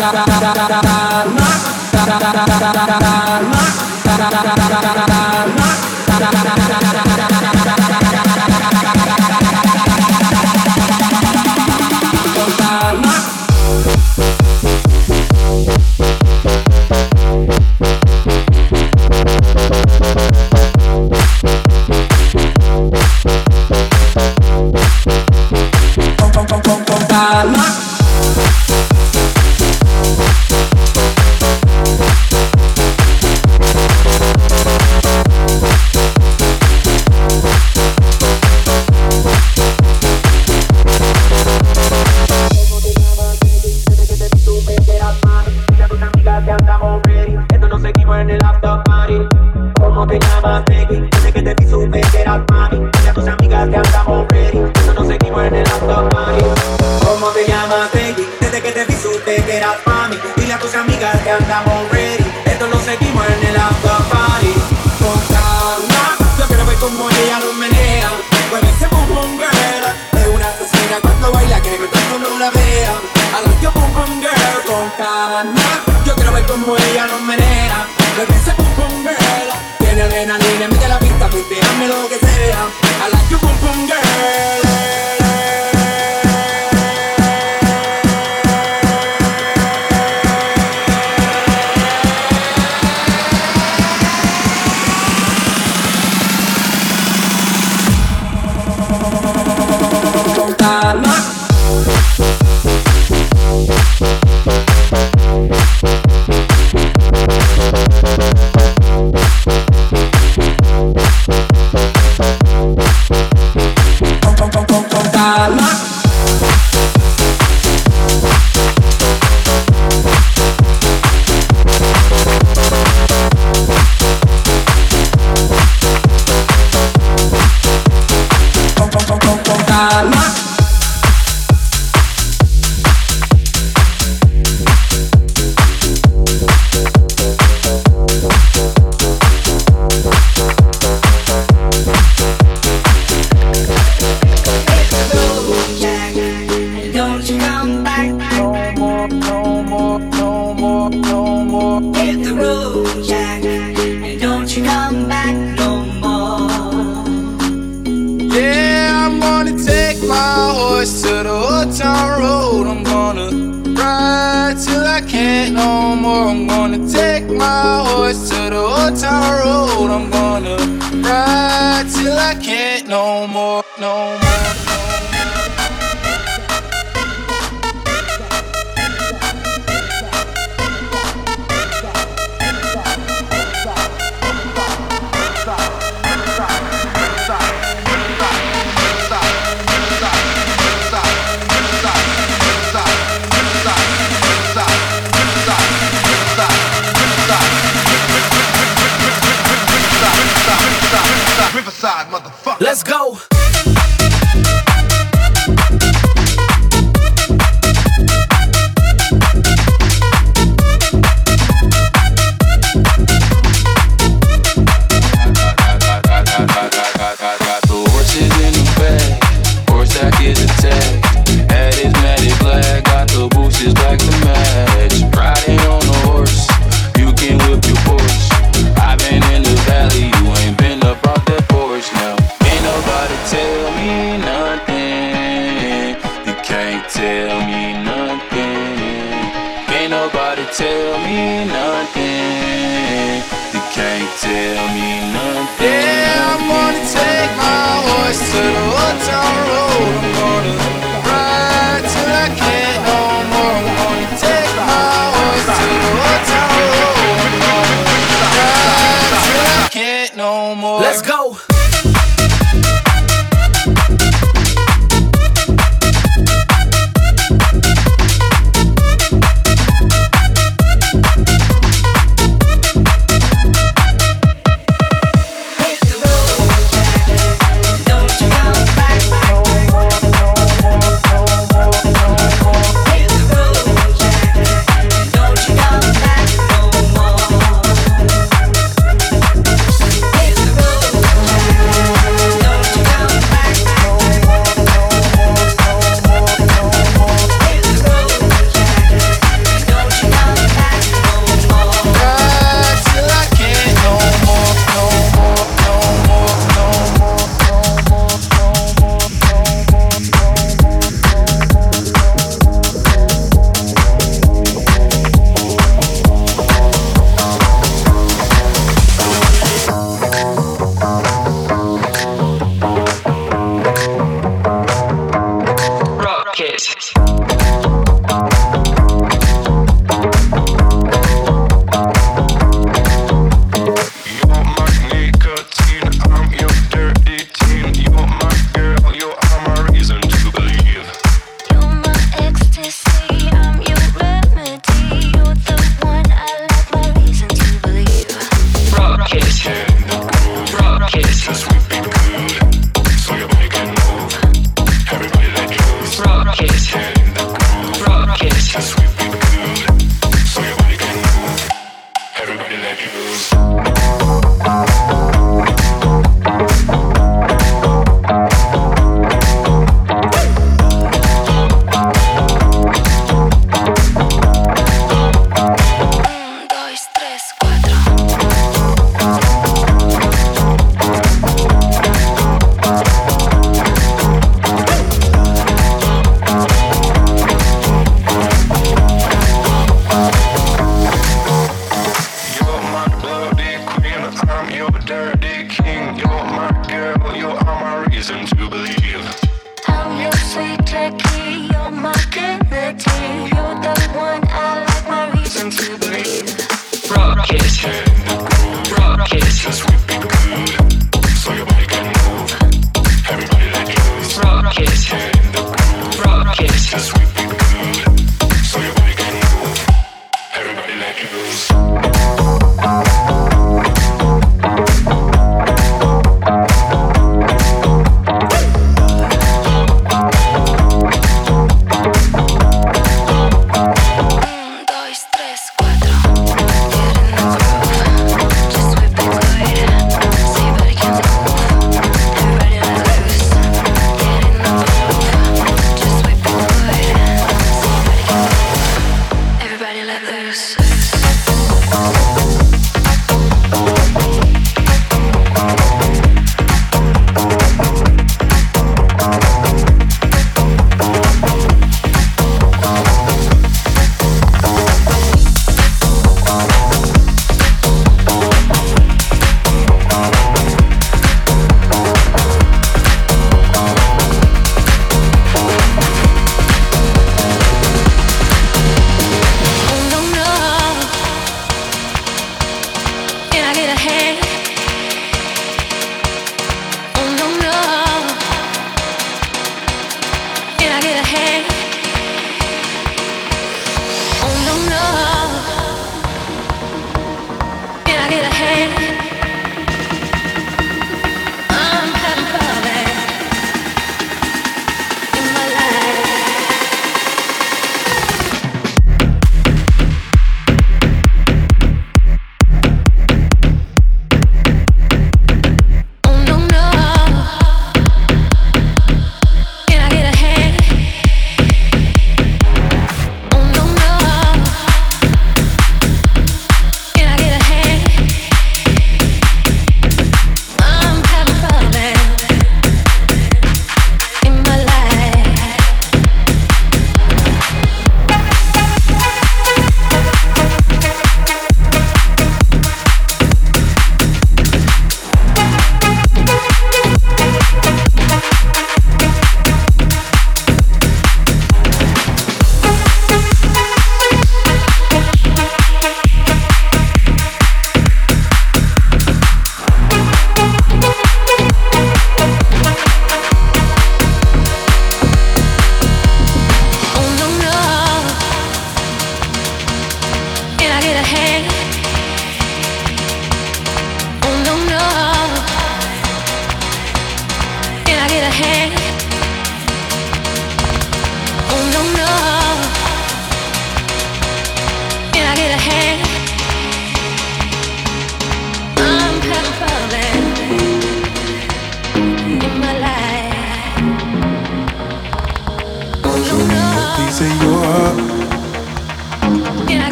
Lock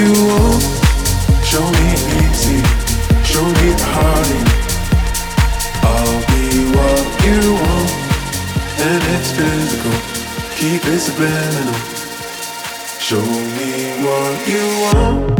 You. Show me easy, show me the. I'll be what you want, and it's physical. Keep it subliminal. Show me what you want.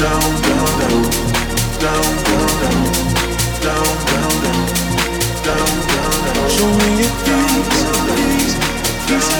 Show me your face, face.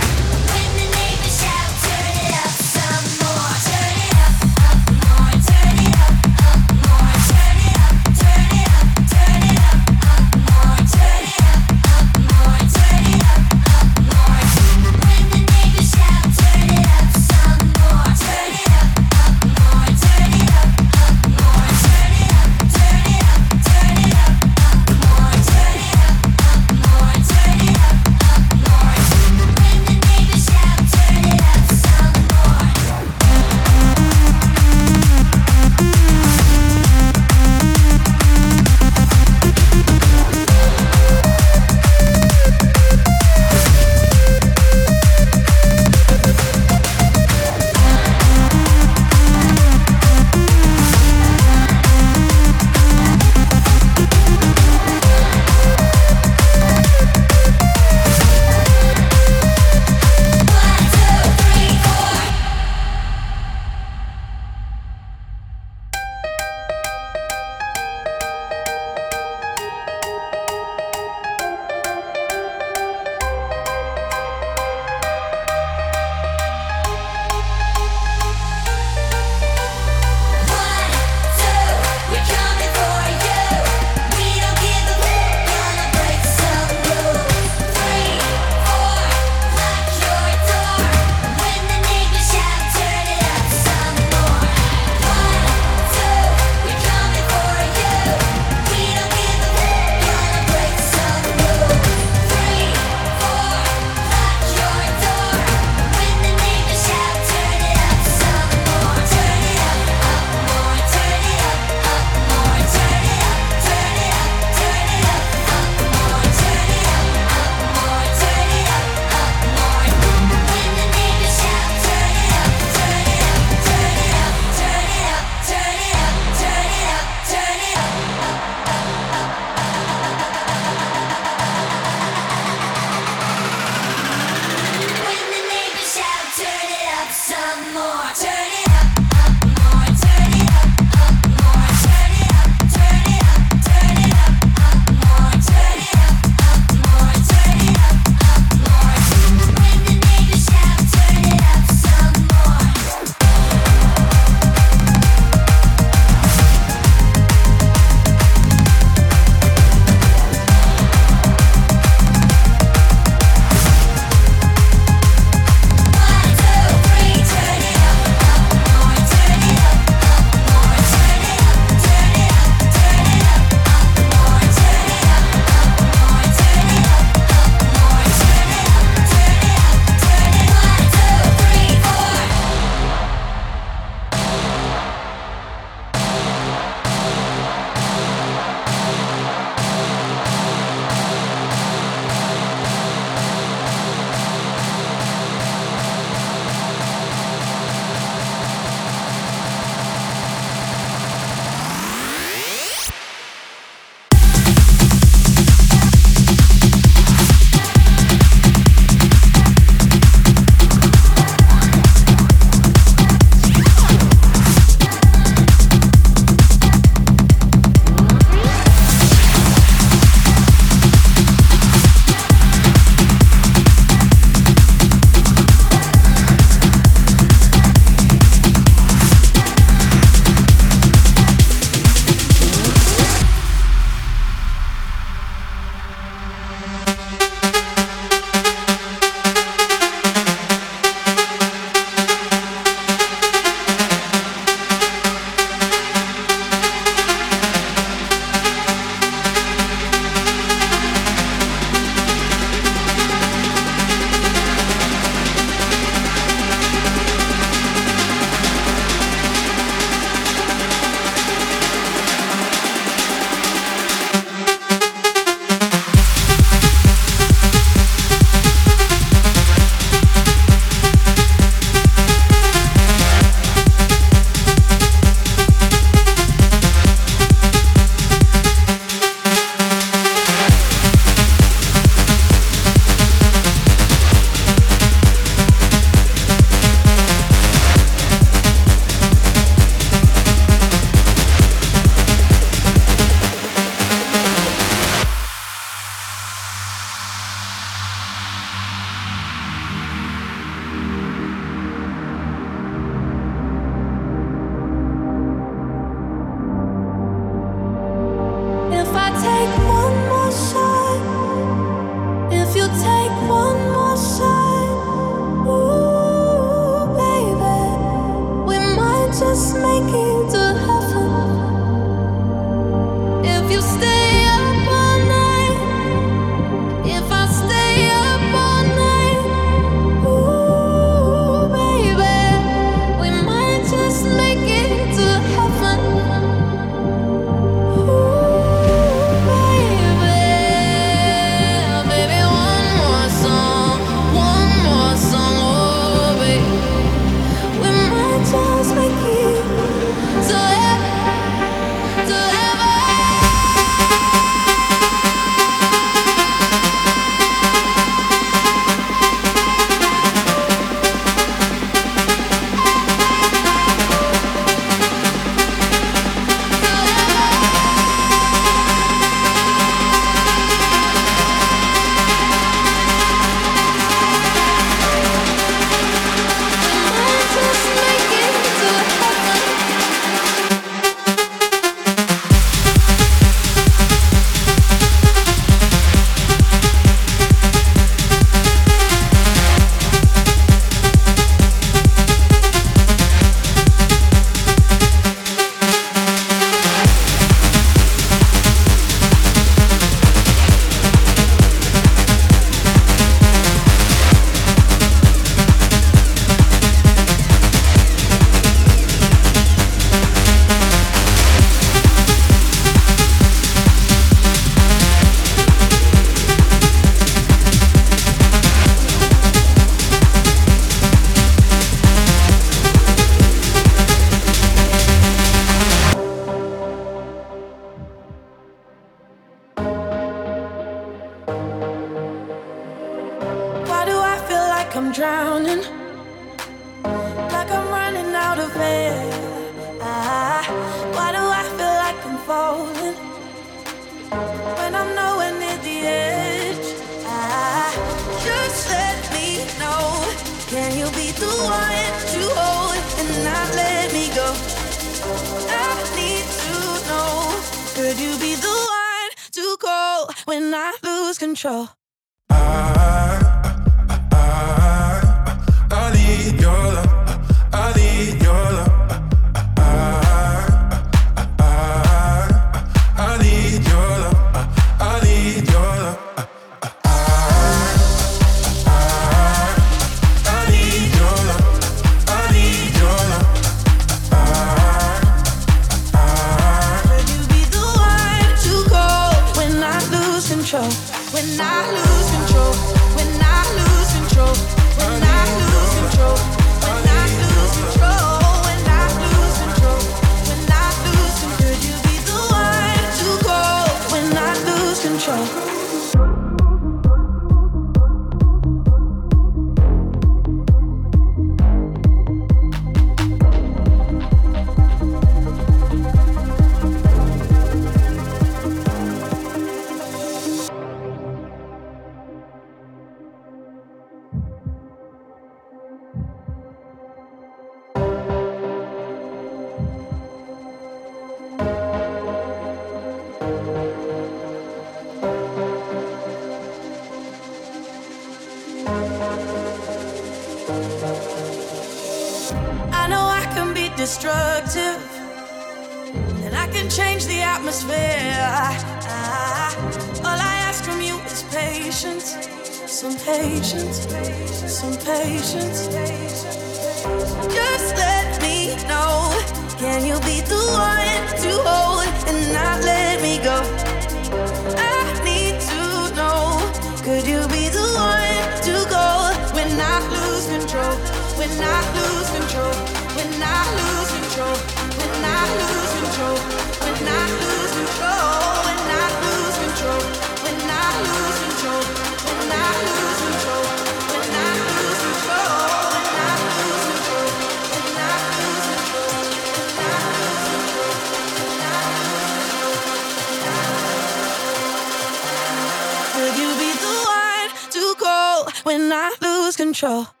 control?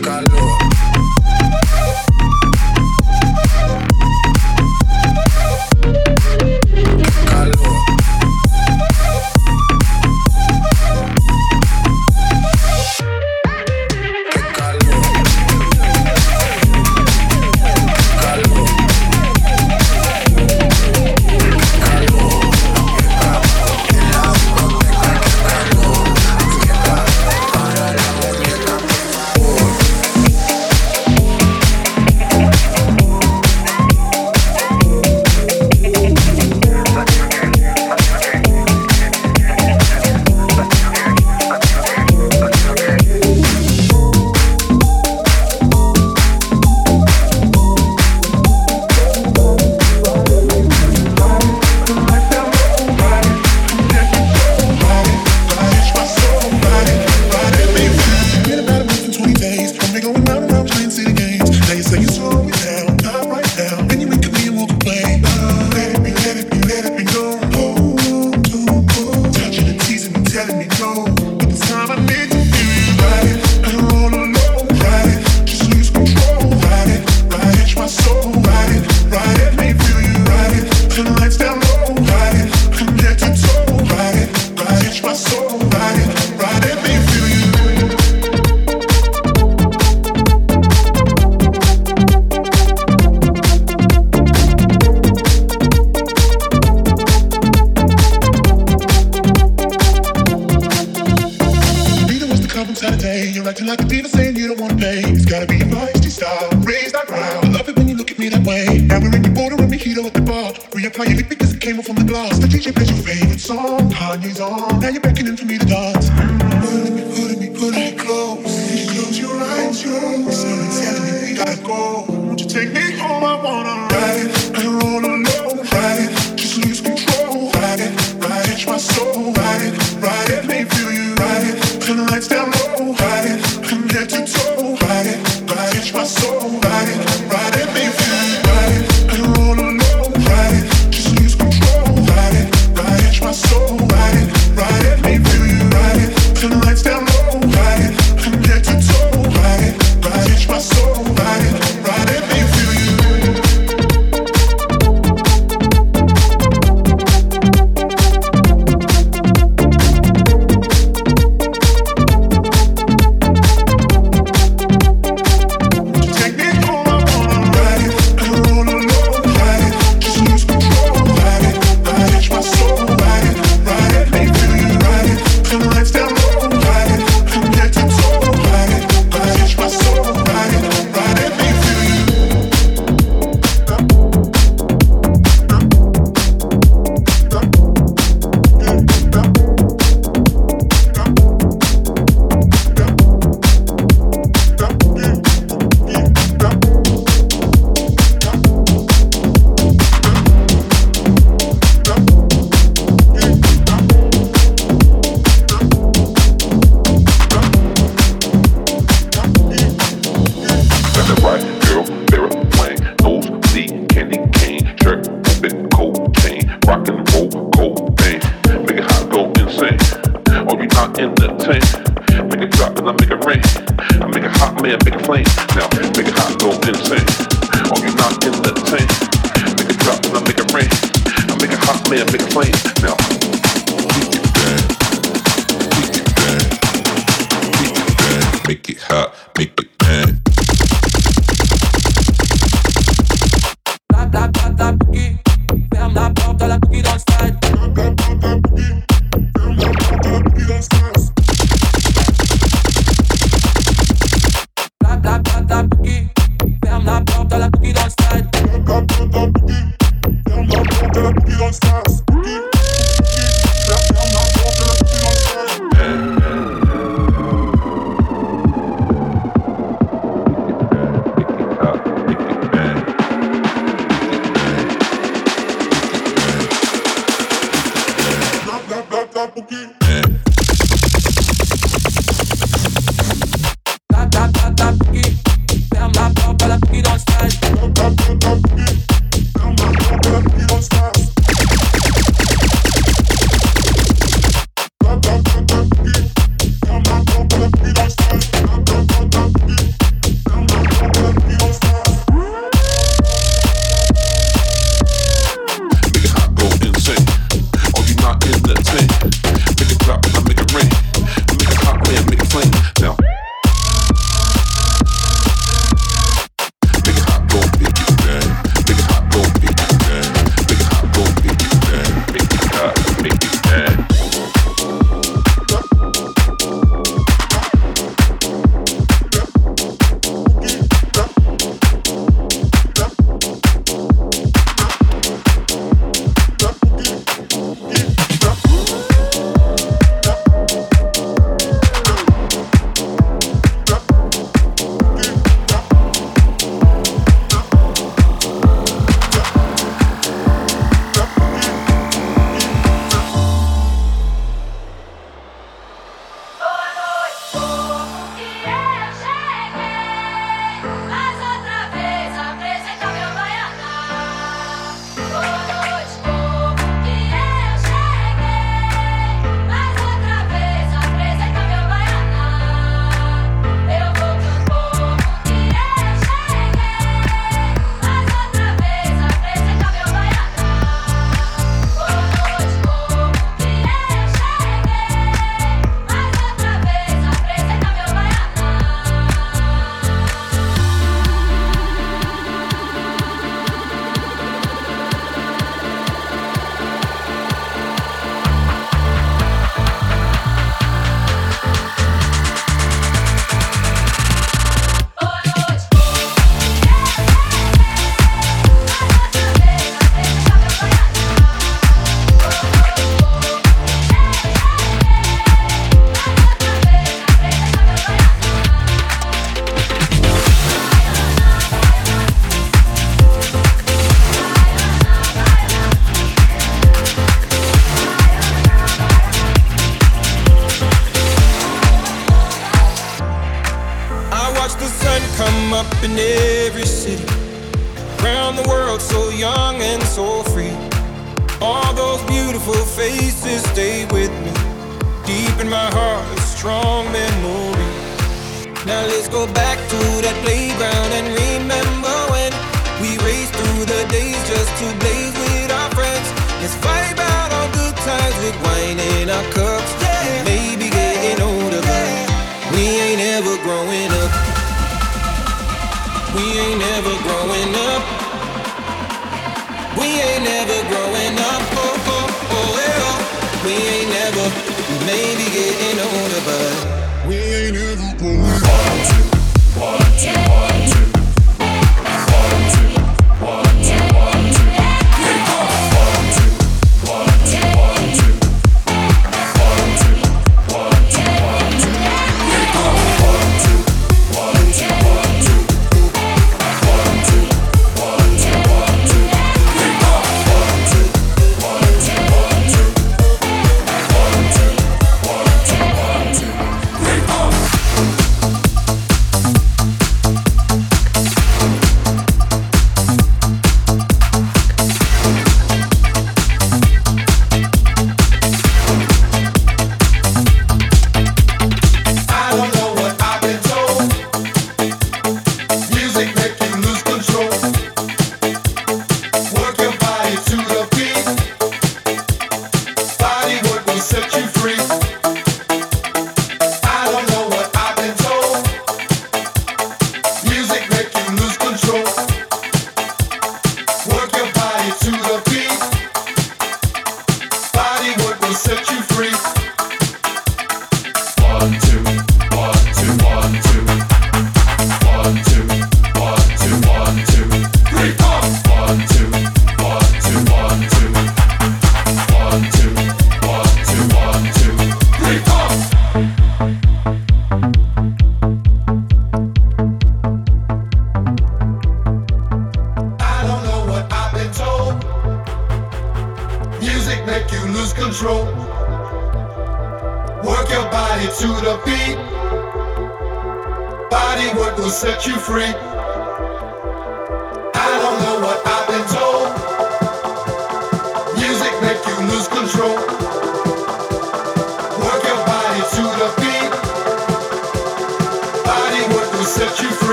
calor.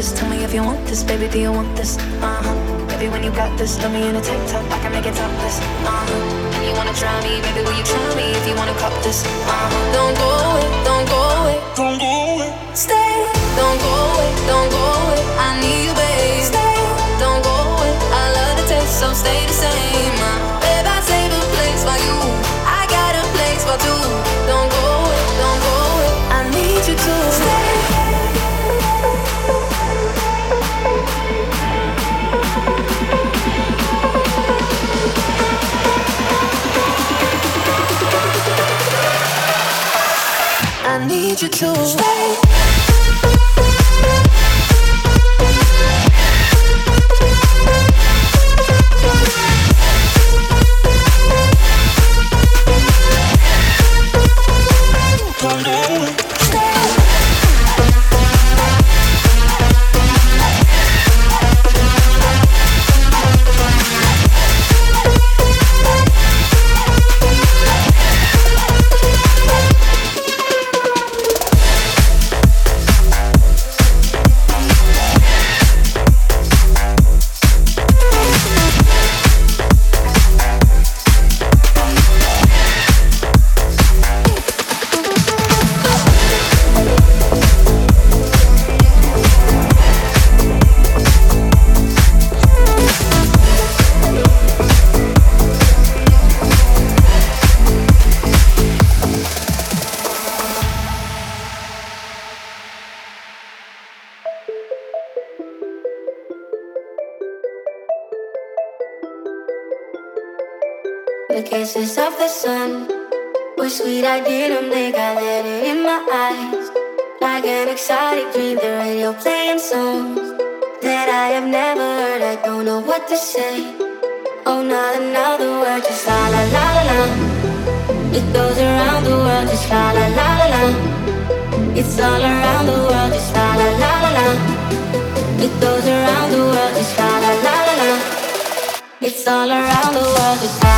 this? Tell me if you want this, baby. Do you want this? Uh huh. Baby, when you got this, love me in a tank top. I can make it topless. Uh huh. And you wanna try me, baby? Will you try me if you wanna cop this? Uh huh. Don't go away, don't go away, don't go away. Stay. Don't go away, don't go away. I need you, babe. Stay. Don't go away. I love the taste, so stay the. need you to stay. all around the world.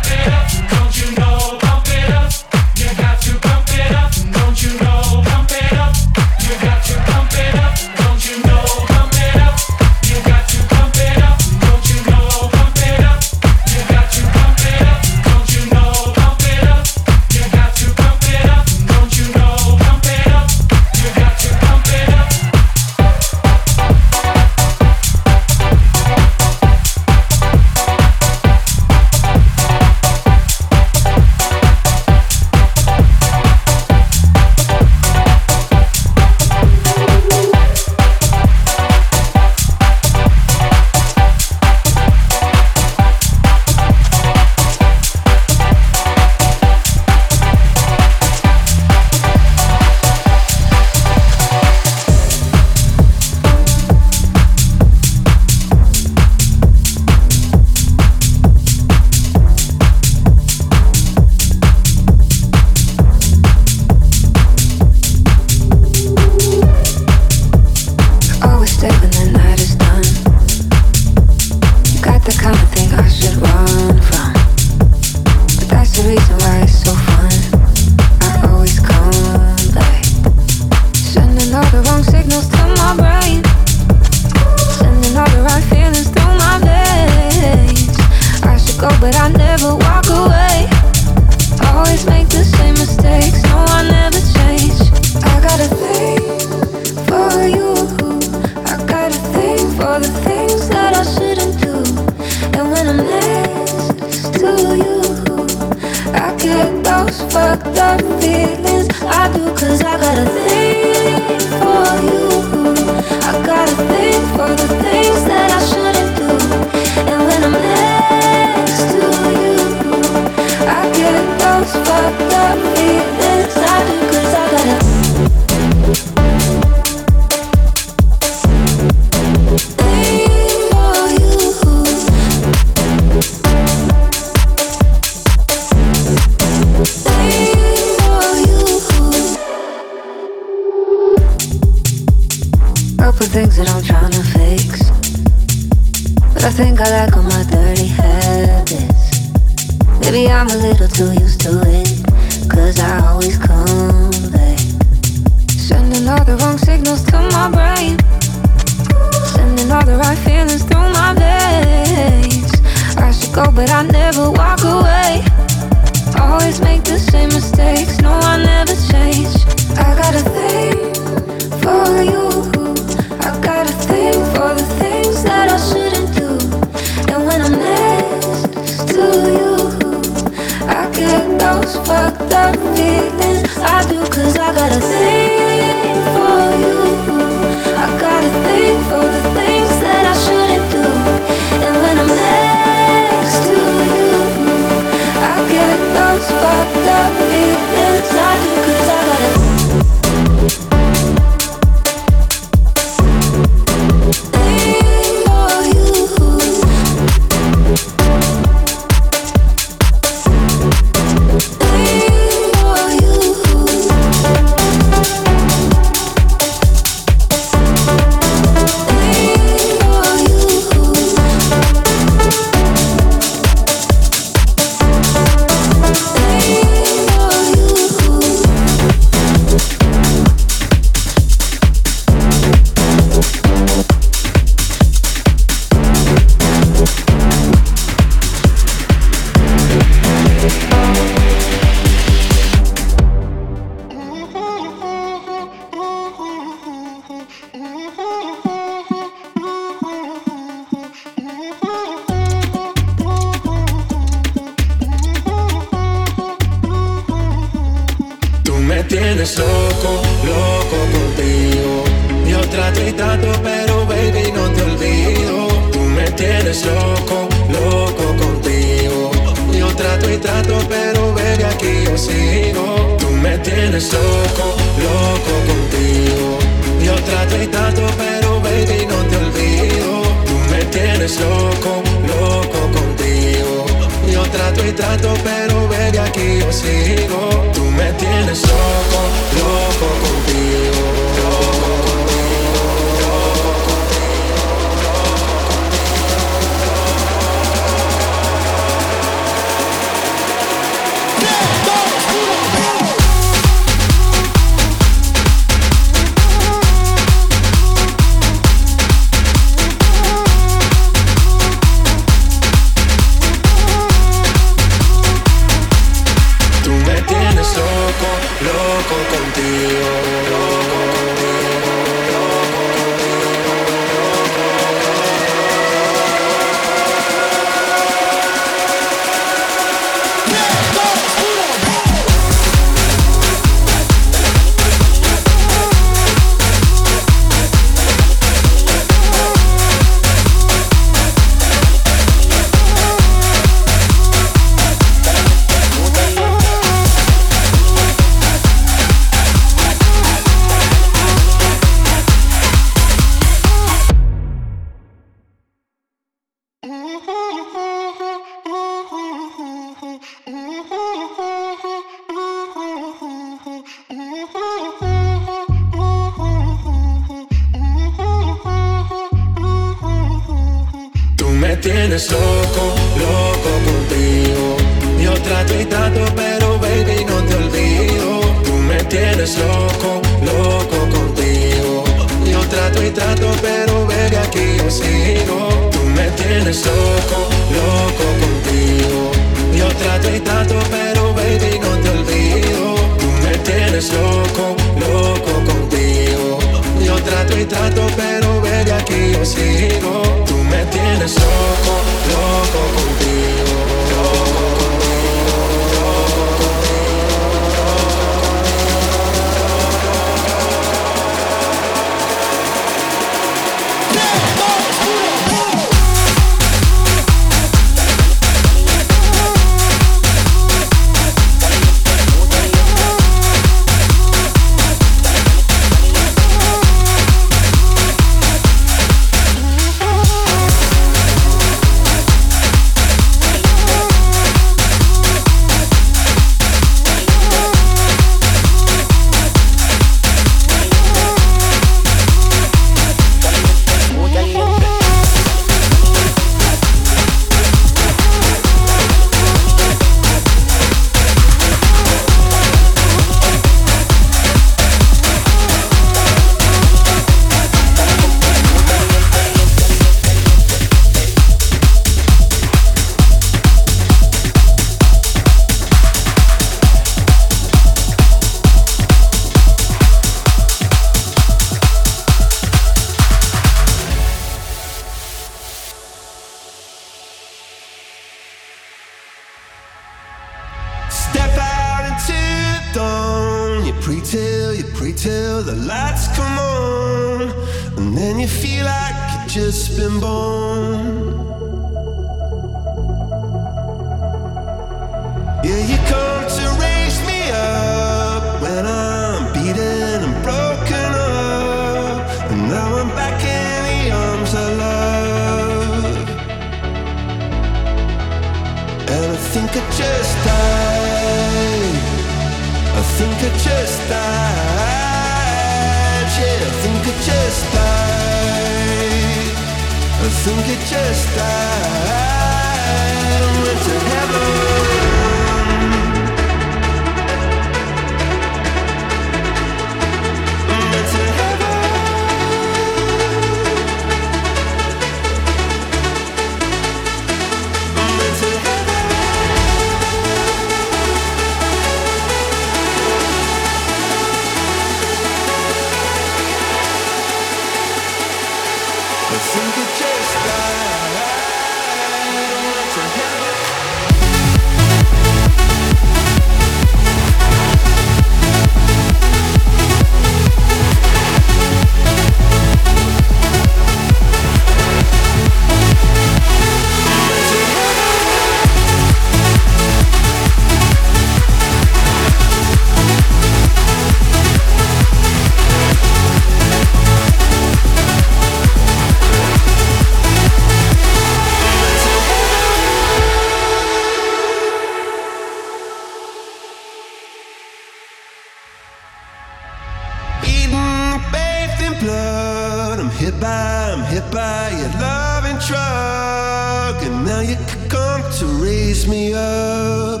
Blood. I'm hit by, I'm hit by your loving drug. And now you come to raise me up.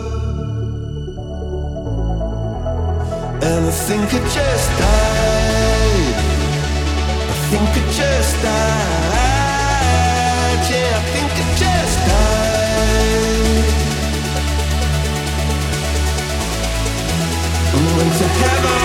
And I think I just died. I think I just died. Yeah, I think I just died. And went to heaven.